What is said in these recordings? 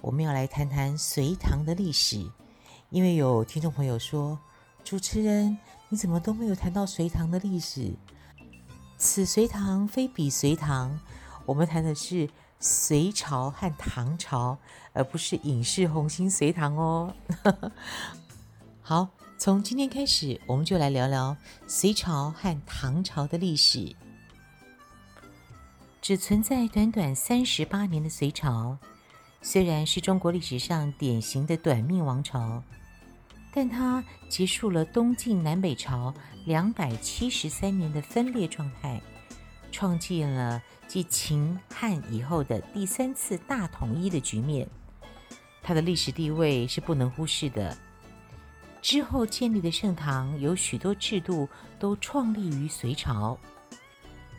我们要来谈谈隋唐的历史，因为有听众朋友说，主持人。你怎么都没有谈到隋唐的历史？此隋唐非彼隋唐，我们谈的是隋朝和唐朝，而不是影视红星隋唐哦。好，从今天开始，我们就来聊聊隋朝和唐朝的历史。只存在短短三十八年的隋朝，虽然是中国历史上典型的短命王朝。但它结束了东晋南北朝两百七十三年的分裂状态，创建了继秦汉以后的第三次大统一的局面。它的历史地位是不能忽视的。之后建立的盛唐有许多制度都创立于隋朝，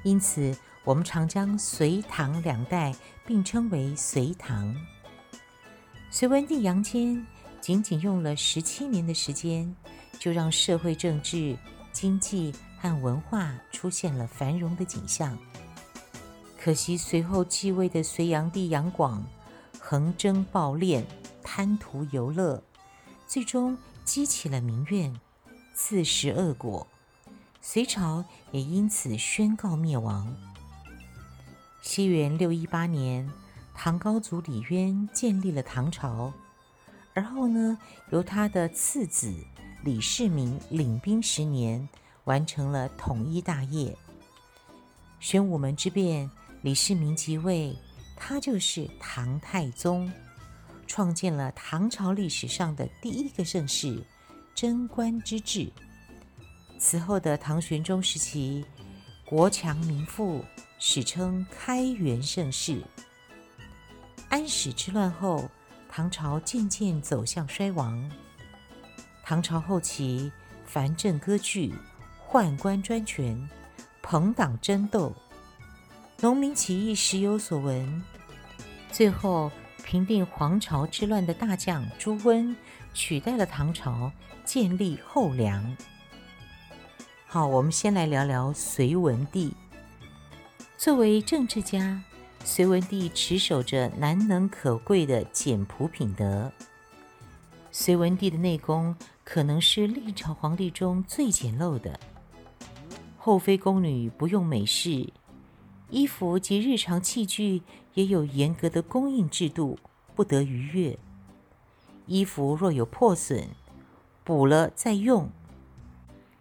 因此我们常将隋唐两代并称为隋唐。隋文帝杨坚。仅仅用了十七年的时间，就让社会、政治、经济和文化出现了繁荣的景象。可惜随后继位的隋炀帝杨广，横征暴敛、贪图游乐，最终激起了民怨，自食恶果。隋朝也因此宣告灭亡。西元六一八年，唐高祖李渊建立了唐朝。而后呢，由他的次子李世民领兵十年，完成了统一大业。玄武门之变，李世民即位，他就是唐太宗，创建了唐朝历史上的第一个盛世——贞观之治。此后的唐玄宗时期，国强民富，史称开元盛世。安史之乱后，唐朝渐渐走向衰亡。唐朝后期，藩镇割据，宦官专权，朋党争斗，农民起义时有所闻。最后平定黄巢之乱的大将朱温取代了唐朝，建立后梁。好，我们先来聊聊隋文帝。作为政治家。隋文帝持守着难能可贵的简朴品德。隋文帝的内宫可能是历朝皇帝中最简陋的，后妃宫女不用美饰，衣服及日常器具也有严格的供应制度，不得逾越。衣服若有破损，补了再用。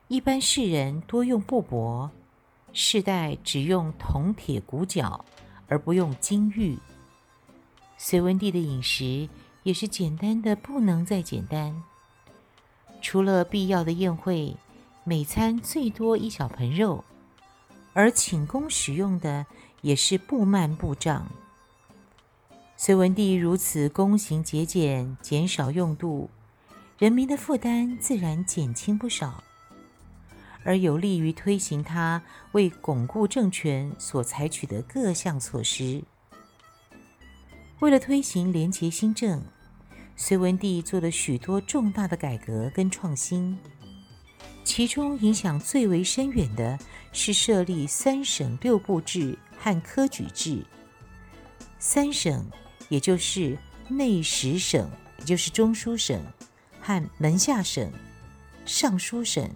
一般士人多用布帛，世代只用铜铁骨角。而不用金玉。隋文帝的饮食也是简单的不能再简单，除了必要的宴会，每餐最多一小盆肉，而寝宫使用的也是布幔布帐。隋文帝如此躬行节俭，减少用度，人民的负担自然减轻不少。而有利于推行他为巩固政权所采取的各项措施。为了推行廉洁新政，隋文帝做了许多重大的改革跟创新，其中影响最为深远的是设立三省六部制和科举制。三省也就是内史省，也就是中书省和门下省、尚书省。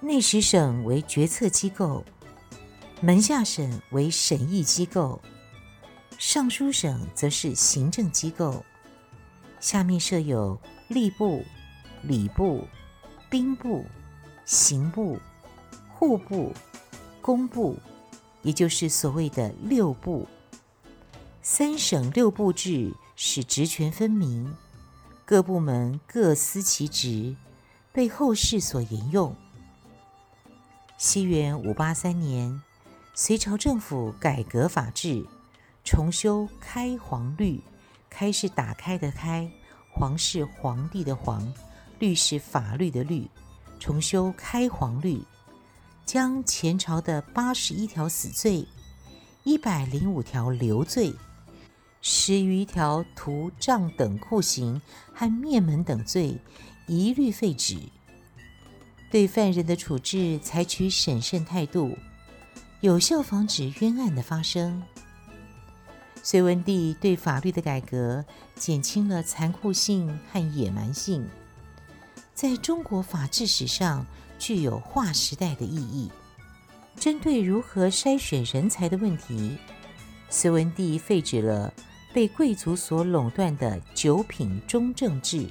内史省为决策机构，门下省为审议机构，尚书省则是行政机构。下面设有吏部、礼部、兵部、刑部、户部、工部，也就是所谓的六部。三省六部制使职权分明，各部门各司其职，被后世所沿用。西元五八三年，隋朝政府改革法制，重修开皇律，开是打开的开，皇是皇帝的皇，律是法律的律，重修开皇律，将前朝的八十一条死罪、一百零五条流罪、十余条徒杖等酷刑和灭门等罪一律废止，对犯人的处置采取审慎态度，有效防止冤案的发生。隋文帝对法律的改革，减轻了残酷性和野蛮性，在中国法治史上具有划时代的意义。针对如何筛选人才的问题，隋文帝废止了被贵族所垄断的九品中正制，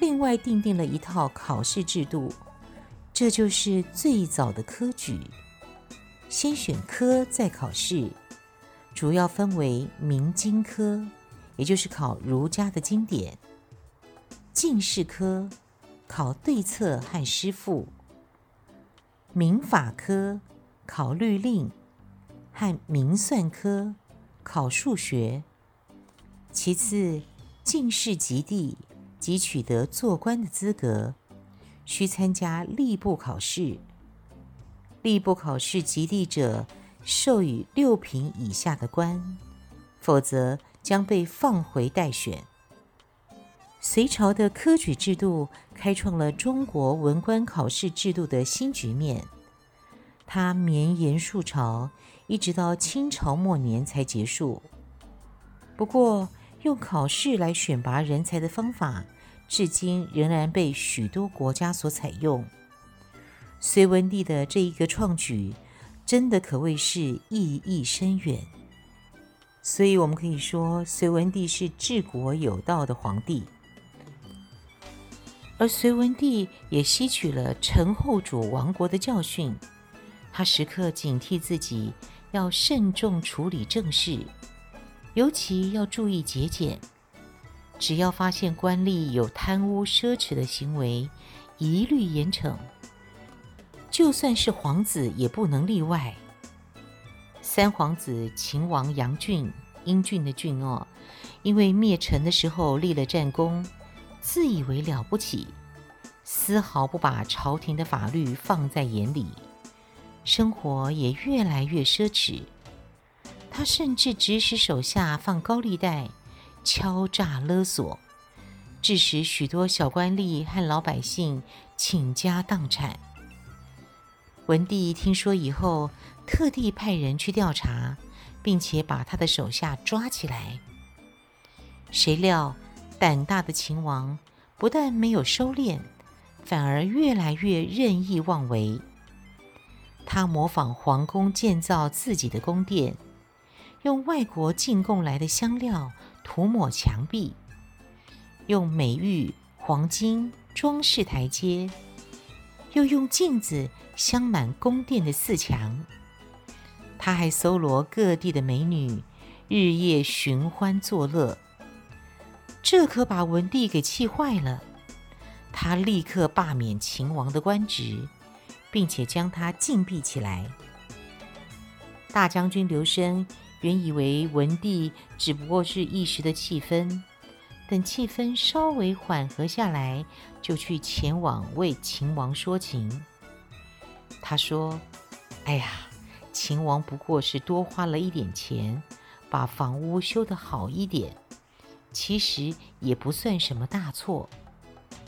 另外订定了一套考试制度，这就是最早的科举，先选科再考试。主要分为明经科，也就是考儒家的经典；进士科，考对策和诗赋；明法科，考律令；和明算科，考数学。其次，进士及第即取得做官的资格，需参加吏部考试。吏部考试及第者，授予六品以下的官，否则将被放回待选。隋朝的科举制度开创了中国文官考试制度的新局面。它绵延数朝，一直到清朝末年才结束。不过，用考试来选拔人才的方法，至今仍然被许多国家所采用。隋文帝的这一个创举，真的可谓是意义深远，所以我们可以说，隋文帝是治国有道的皇帝。而隋文帝也吸取了陈后主亡国的教训，他时刻警惕自己要慎重处理政事，尤其要注意节俭。只要发现官吏有贪污奢侈的行为，一律严惩。就算是皇子也不能例外。三皇子秦王杨俊，英俊的俊哦，因为灭陈的时候立了战功，自以为了不起，丝毫不把朝廷的法律放在眼里，生活也越来越奢侈。他甚至指使手下放高利贷，敲诈勒索，致使许多小官吏和老百姓倾家荡产。文帝听说以后，特地派人去调查，并且把他的手下抓起来。谁料，胆大的秦王不但没有收敛，反而越来越任意妄为。他模仿皇宫建造自己的宫殿，用外国进贡来的香料涂抹墙壁，用美玉、黄金装饰台阶。又用镜子镶满宫殿的四墙，他还搜罗各地的美女，日夜寻欢作乐。这可把文帝给气坏了，他立刻罢免秦王的官职，并且将他禁闭起来。大将军刘升原以为文帝只不过是一时的气愤。等气氛稍微缓和下来，就去前往为秦王说情。他说：“哎呀，秦王不过是多花了一点钱，把房屋修得好一点，其实也不算什么大错。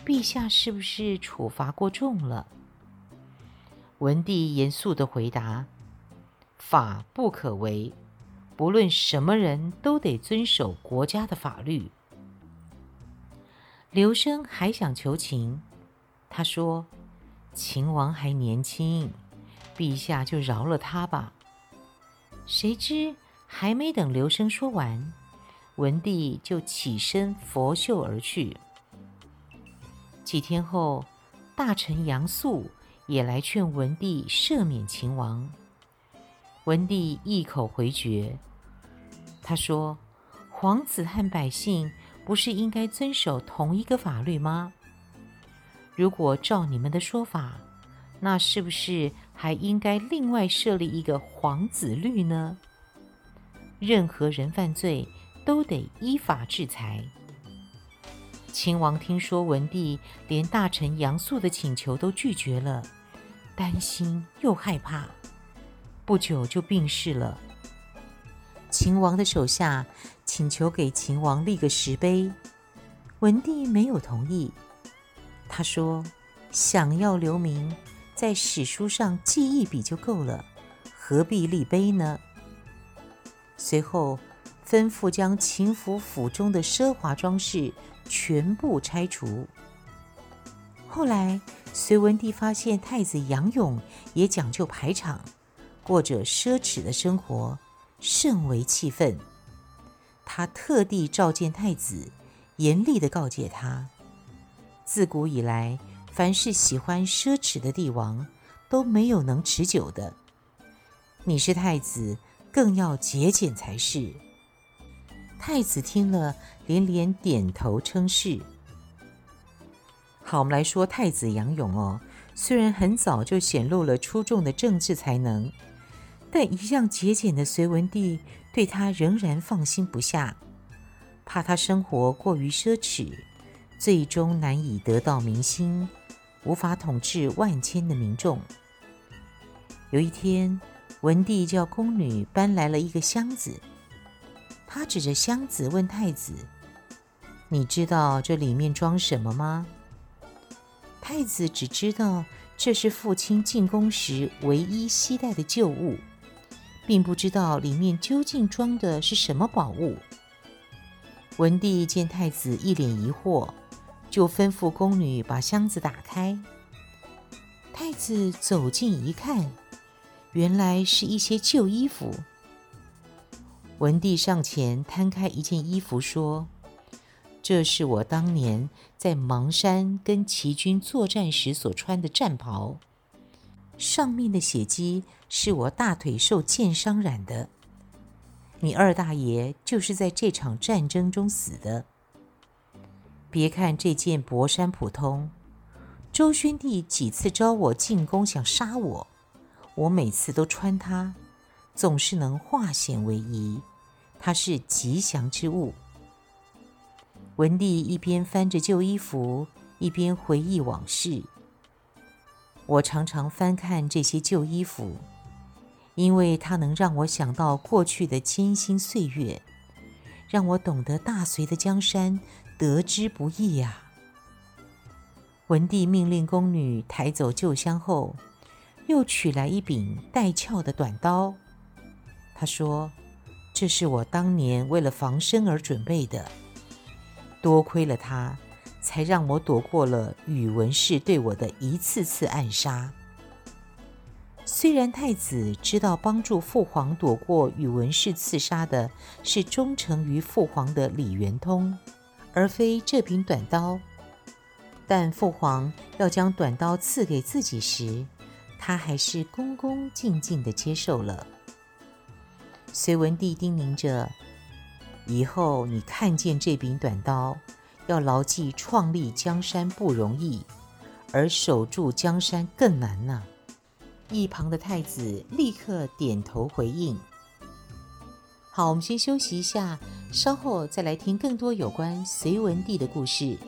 陛下是不是处罚过重了？”文帝严肃地回答：“法不可违，不论什么人都得遵守国家的法律。”刘升还想求情，他说：“秦王还年轻，陛下就饶了他吧。”谁知还没等刘升说完，文帝就起身拂袖而去。几天后，大臣杨素也来劝文帝赦免秦王，文帝一口回绝。他说：“皇子和百姓。”不是应该遵守同一个法律吗？如果照你们的说法，那是不是还应该另外设立一个皇子律呢？任何人犯罪都得依法制裁。秦王听说文帝连大臣杨素的请求都拒绝了，担心又害怕，不久就病逝了。秦王的手下请求给秦王立个石碑，文帝没有同意。他说：“想要留名，在史书上记一笔就够了，何必立碑呢？”随后吩咐将秦府府中的奢华装饰。全部拆除。后来，隋文帝发现太子杨勇也讲究排场，过着奢侈的生活，甚为气愤。他特地召见太子，严厉地告诫他：自古以来，凡是喜欢奢侈的帝王，都没有能持久的。你是太子，更要节俭才是。太子听了，连连点头称是。好，我们来说太子杨勇哦。虽然很早就显露了出众的政治才能，但一向节俭的隋文帝对他仍然放心不下，怕他生活过于奢侈，最终难以得到民心，无法统治万千的民众。有一天，文帝叫宫女搬来了一个箱子。他指着箱子问太子：“你知道这里面装什么吗？”太子只知道这是父亲进宫时唯一携带的旧物，并不知道里面究竟装的是什么宝物。文帝见太子一脸疑惑，就吩咐宫女把箱子打开。太子走近一看，原来是一些旧衣服。文帝上前摊开一件衣服，说：“这是我当年在邙山跟齐军作战时所穿的战袍，上面的血迹是我大腿受箭伤染的。你二大爷就是在这场战争中死的。别看这件薄衫普通，周宣帝几次召我进宫想杀我，我每次都穿它，总是能化险为夷。”它是吉祥之物。文帝一边翻着旧衣服，一边回忆往事。我常常翻看这些旧衣服，因为它能让我想到过去的艰辛岁月，让我懂得大隋的江山得之不易呀。文帝命令宫女抬走旧箱后，又取来一柄带鞘的短刀。他说。这是我当年为了防身而准备的，多亏了他，才让我躲过了宇文氏对我的一次次暗杀。虽然太子知道帮助父皇躲过宇文氏刺杀的是忠诚于父皇的李元通，而非这柄短刀，但父皇要将短刀赐给自己时，他还是恭恭敬敬地接受了。隋文帝叮咛着：“以后你看见这柄短刀，要牢记创立江山不容易，而守住江山更难呢。”一旁的太子立刻点头回应。好，我们先休息一下，稍后再来听更多有关隋文帝的故事。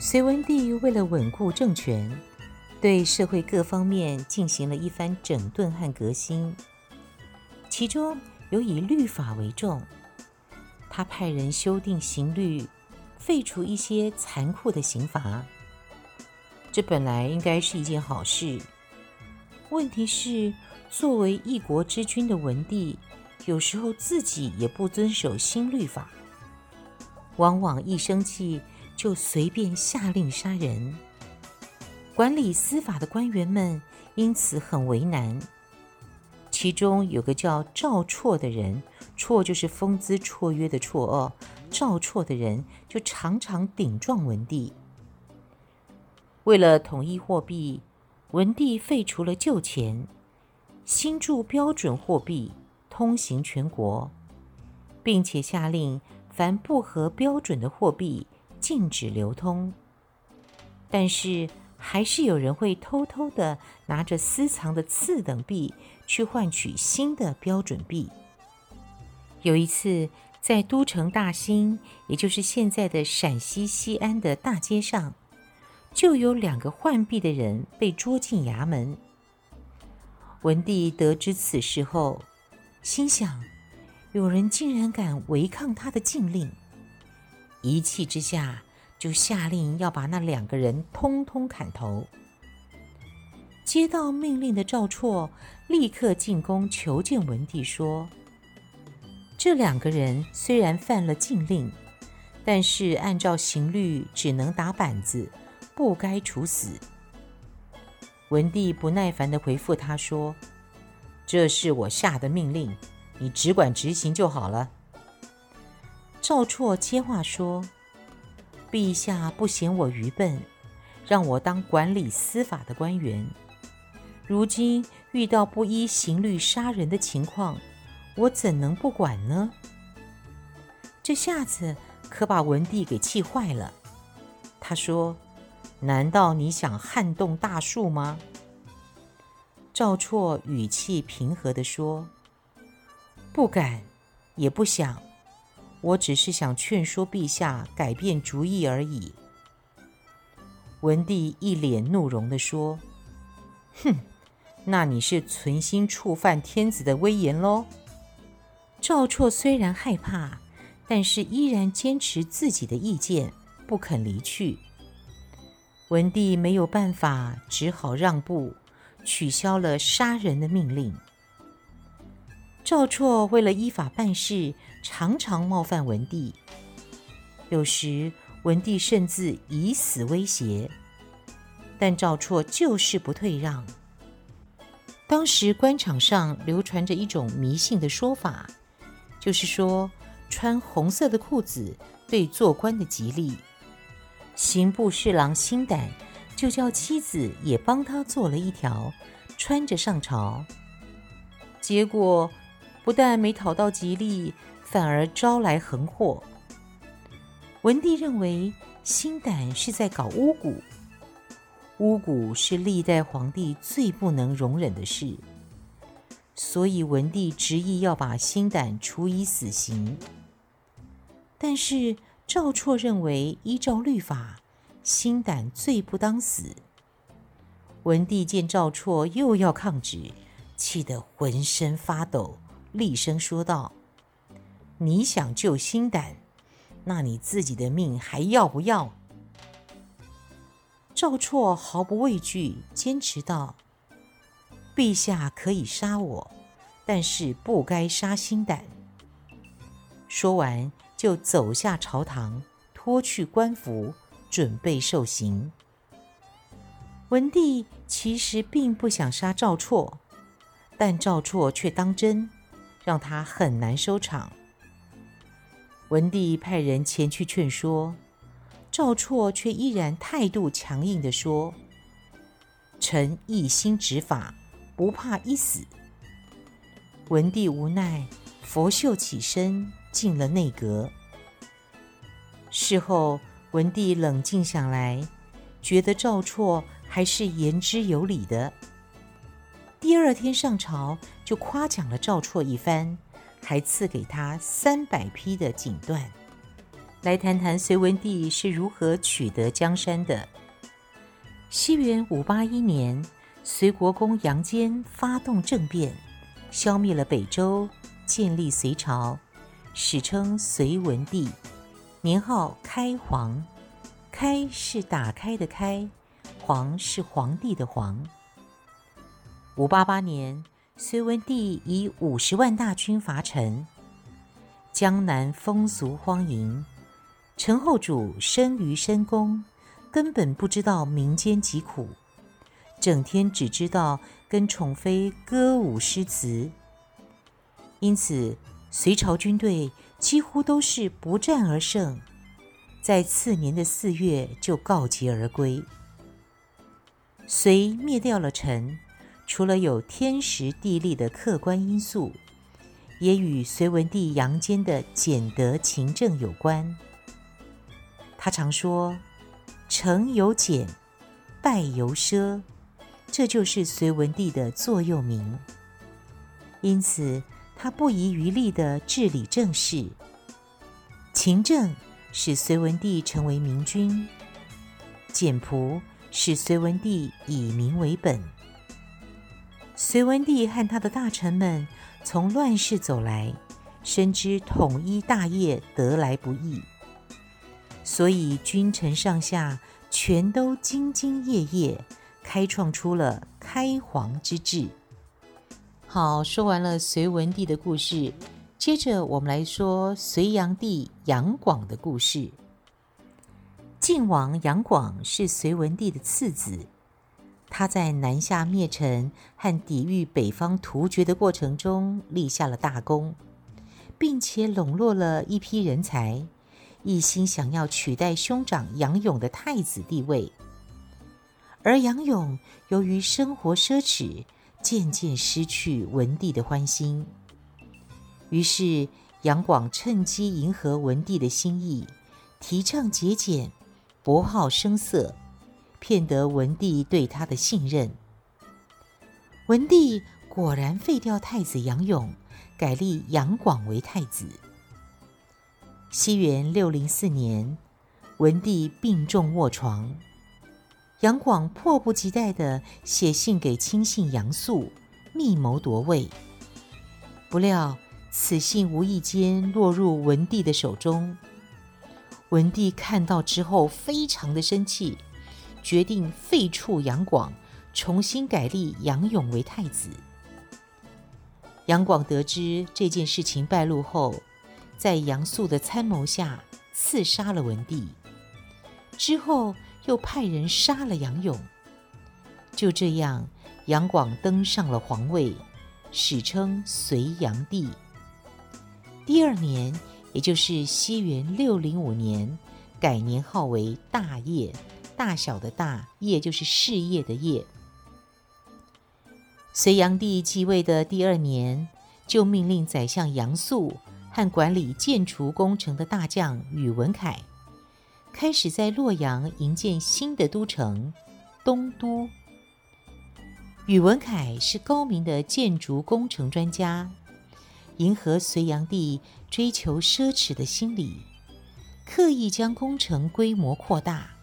隋文帝为了稳固政权，对社会各方面进行了一番整顿和革新，其中有以律法为重。他派人修订刑律，废除一些残酷的刑罚。这本来应该是一件好事。问题是，作为一国之君的文帝，有时候自己也不遵守新律法，往往一生气，就随便下令杀人，管理司法的官员们因此很为难。其中有个叫赵绰的人，绰就是风姿绰约的绰哦。赵绰的人就常常顶撞文帝。为了统一货币，文帝废除了旧钱，新铸标准货币，通行全国，并且下令凡不合标准的货币禁止流通。但是，还是有人会偷偷的拿着私藏的次等币去换取新的标准币。有一次，在都城大兴，也就是现在的陕西西安的大街上，就有两个换币的人被捉进衙门。文帝得知此事后，心想：有人竟然敢违抗他的禁令，一气之下就下令要把那两个人通通砍头。接到命令的赵绰立刻进宫求见文帝，说：这两个人虽然犯了禁令，但是按照刑律只能打板子。不该处死。文帝不耐烦地回复他说：“这是我下的命令，你只管执行就好了。”赵绰接话说：“陛下不嫌我愚笨，让我当管理司法的官员。如今遇到不依刑律杀人的情况，我怎能不管呢？”这下子可把文帝给气坏了。他说。难道你想撼动大树吗？赵绰语气平和地说：“不敢，也不想，我只是想劝说陛下改变主意而已。”文帝一脸怒容地说：“哼，那你是存心触犯天子的威严喽？”赵绰虽然害怕，但是依然坚持自己的意见，不肯离去。文帝没有办法，只好让步，取消了杀人的命令。赵绰为了依法办事，常常冒犯文帝，有时文帝甚至以死威胁，但赵绰就是不退让。当时官场上流传着一种迷信的说法，就是说穿红色的裤子对做官的吉利。刑部侍郎辛胆就叫妻子也帮他做了一条，穿着上朝。结果不但没讨到吉利，反而招来横祸。文帝认为辛胆是在搞巫蛊，巫蛊是历代皇帝最不能容忍的事，所以文帝执意要把辛胆处以死刑。但是，赵绰认为，依照律法，辛胆罪不当死。文帝见赵绰又要抗旨，气得浑身发抖，厉声说道：“你想救心胆，那你自己的命还要不要？”赵绰毫不畏惧，坚持道：“陛下可以杀我，但是不该杀心胆。”说完。就走下朝堂，脱去官服，准备受刑。文帝其实并不想杀赵绰，但赵绰却当真，让他很难收场。文帝派人前去劝说，赵绰却依然态度强硬地说：“臣一心执法，不怕一死。”文帝无奈，拂袖起身。进了内阁。事后，文帝冷静下来，觉得赵绰还是言之有理的。第二天上朝，就夸奖了赵绰一番，还赐给他三百匹的锦缎。来谈谈隋文帝是如何取得江山的。西元五八一年，隋国公杨坚发动政变，消灭了北周，建立隋朝。史称隋文帝，年号开皇。开是打开的开，皇是皇帝的皇。五八八年，隋文帝以五十万大军伐陈。江南风俗荒淫，陈后主生于深宫，根本不知道民间疾苦，整天只知道跟宠妃歌舞诗词，因此隋朝军队几乎都是不战而胜，在次年的四月就告捷而归。隋灭掉了陈，除了有天时地利的客观因素，也与隋文帝杨坚的俭德勤政有关。他常说：“成由俭，败由奢。”这就是隋文帝的座右铭。因此，他不遗余力地治理政事。勤政使隋文帝成为明君，俭朴使隋文帝以民为本。隋文帝和他的大臣们从乱世走来，深知统一大业得来不易，所以君臣上下全都兢兢业业。开创出了开皇之治。好，说完了隋文帝的故事，接着我们来说隋炀帝杨广的故事。晋王杨广是隋文帝的次子，他在南下灭陈和抵御北方突厥的过程中立下了大功，并且笼络了一批人才，一心想要取代兄长杨勇的太子地位。而杨勇由于生活奢侈，渐渐失去文帝的欢心。于是杨广趁机迎合文帝的心意，提倡节俭，博好声色，骗得文帝对他的信任。文帝果然废掉太子杨勇，改立杨广为太子。西元六零四年，文帝病重卧床。杨广迫不及待地写信给亲信杨素，密谋夺位。不料此信无意间落入文帝的手中。文帝看到之后非常的生气，决定废黜杨广，重新改立杨勇为太子。杨广得知这件事情败露后，在杨素的参谋下刺杀了文帝。之后，又派人杀了杨勇，就这样，杨广登上了皇位，史称隋炀帝。第二年，也就是西元六零五年，改年号为大业，大小的大，业就是事业的业。隋炀帝继位的第二年，就命令宰相杨素和管理建筑工程的大将宇文恺。开始在洛阳营建新的都城东都。宇文恺是高明的建筑工程专家，迎合隋炀帝追求奢侈的心理，刻意将工程规模扩大。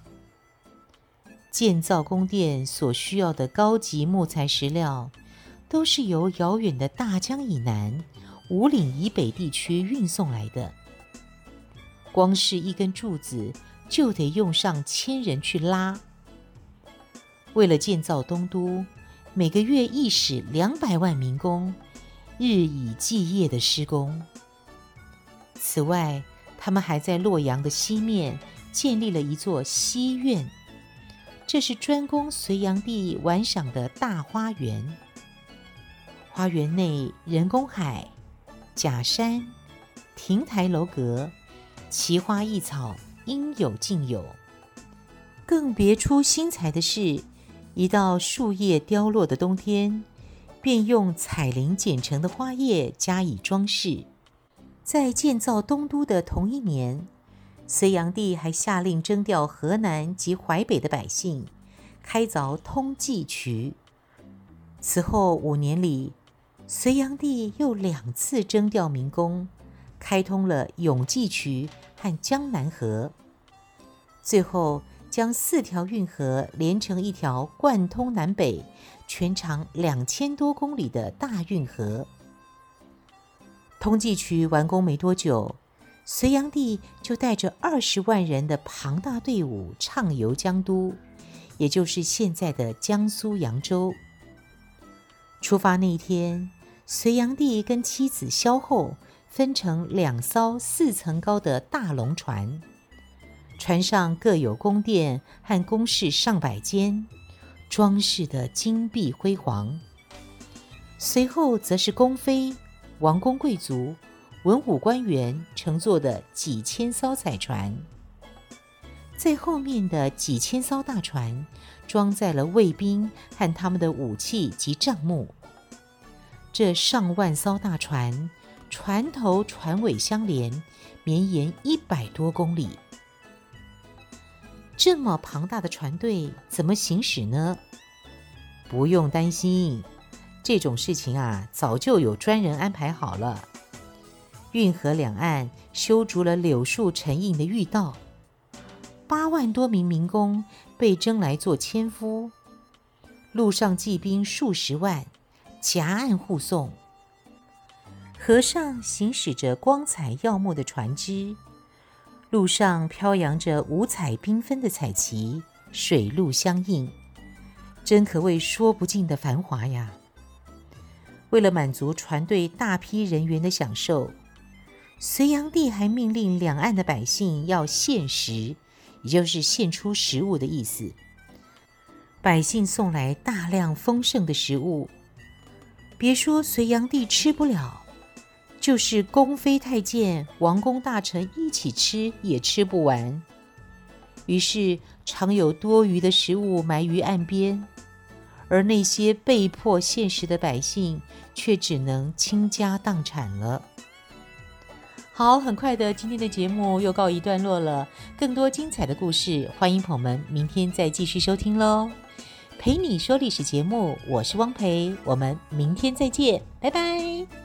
建造宫殿所需要的高级木材石料，都是由遥远的大江以南、五岭以北地区运送来的。光是一根柱子，就得用上千人去拉。为了建造东都，每个月役使两百万民工，日以继夜的施工。此外，他们还在洛阳的西面建立了一座西苑，这是专供隋炀帝玩赏的大花园。花园内人工海、假山、亭台楼阁、奇花异草。应有尽有。更别出心裁的是，一到树叶凋落的冬天，便用彩綾剪成的花叶加以装饰。在建造东都的同一年，隋炀帝还下令征调河南及淮北的百姓，开凿通济渠。此后五年里，隋炀帝又两次征调民工，开通了永济渠和江南河，最后将四条运河连成一条贯通南北、全长两千多公里的大运河。通济渠完工没多久，隋炀帝就带着二十万人的庞大队伍畅游江都，也就是现在的江苏扬州。出发那一天，隋炀帝跟妻子萧后。分成两艘四层高的大龙船，船上各有宫殿和宫室上百间，装饰得金碧辉煌。随后则是宫妃、王公贵族、文武官员乘坐的几千艘彩船。在后面的几千艘大船，装载了卫兵和他们的武器及帐幕。这上万艘大船，船头船尾相连，绵延一百多公里。这么庞大的船队怎么行驶呢？不用担心，这种事情啊，早就有专人安排好了。运河两岸修筑了柳树成荫的御道。八万多名民工被征来做千夫，路上骑兵数十万，夹岸护送。河上行驶着光彩耀目的船只，路上飘扬着五彩缤纷的彩旗，水陆相映，真可谓说不尽的繁华呀！为了满足船队大批人员的享受，隋炀帝还命令两岸的百姓要献食。也就是献出食物的意思。百姓送来大量丰盛的食物，别说隋炀帝吃不了，就是宫妃太监、王公大臣一起吃也吃不完。于是常有多余的食物埋于岸边，而那些被迫献食的百姓却只能倾家荡产了。好，很快的，今天的节目又告一段落了。更多精彩的故事，欢迎朋友们明天再继续收听喽。陪你说历史节目，我是汪培，我们明天再见，拜拜。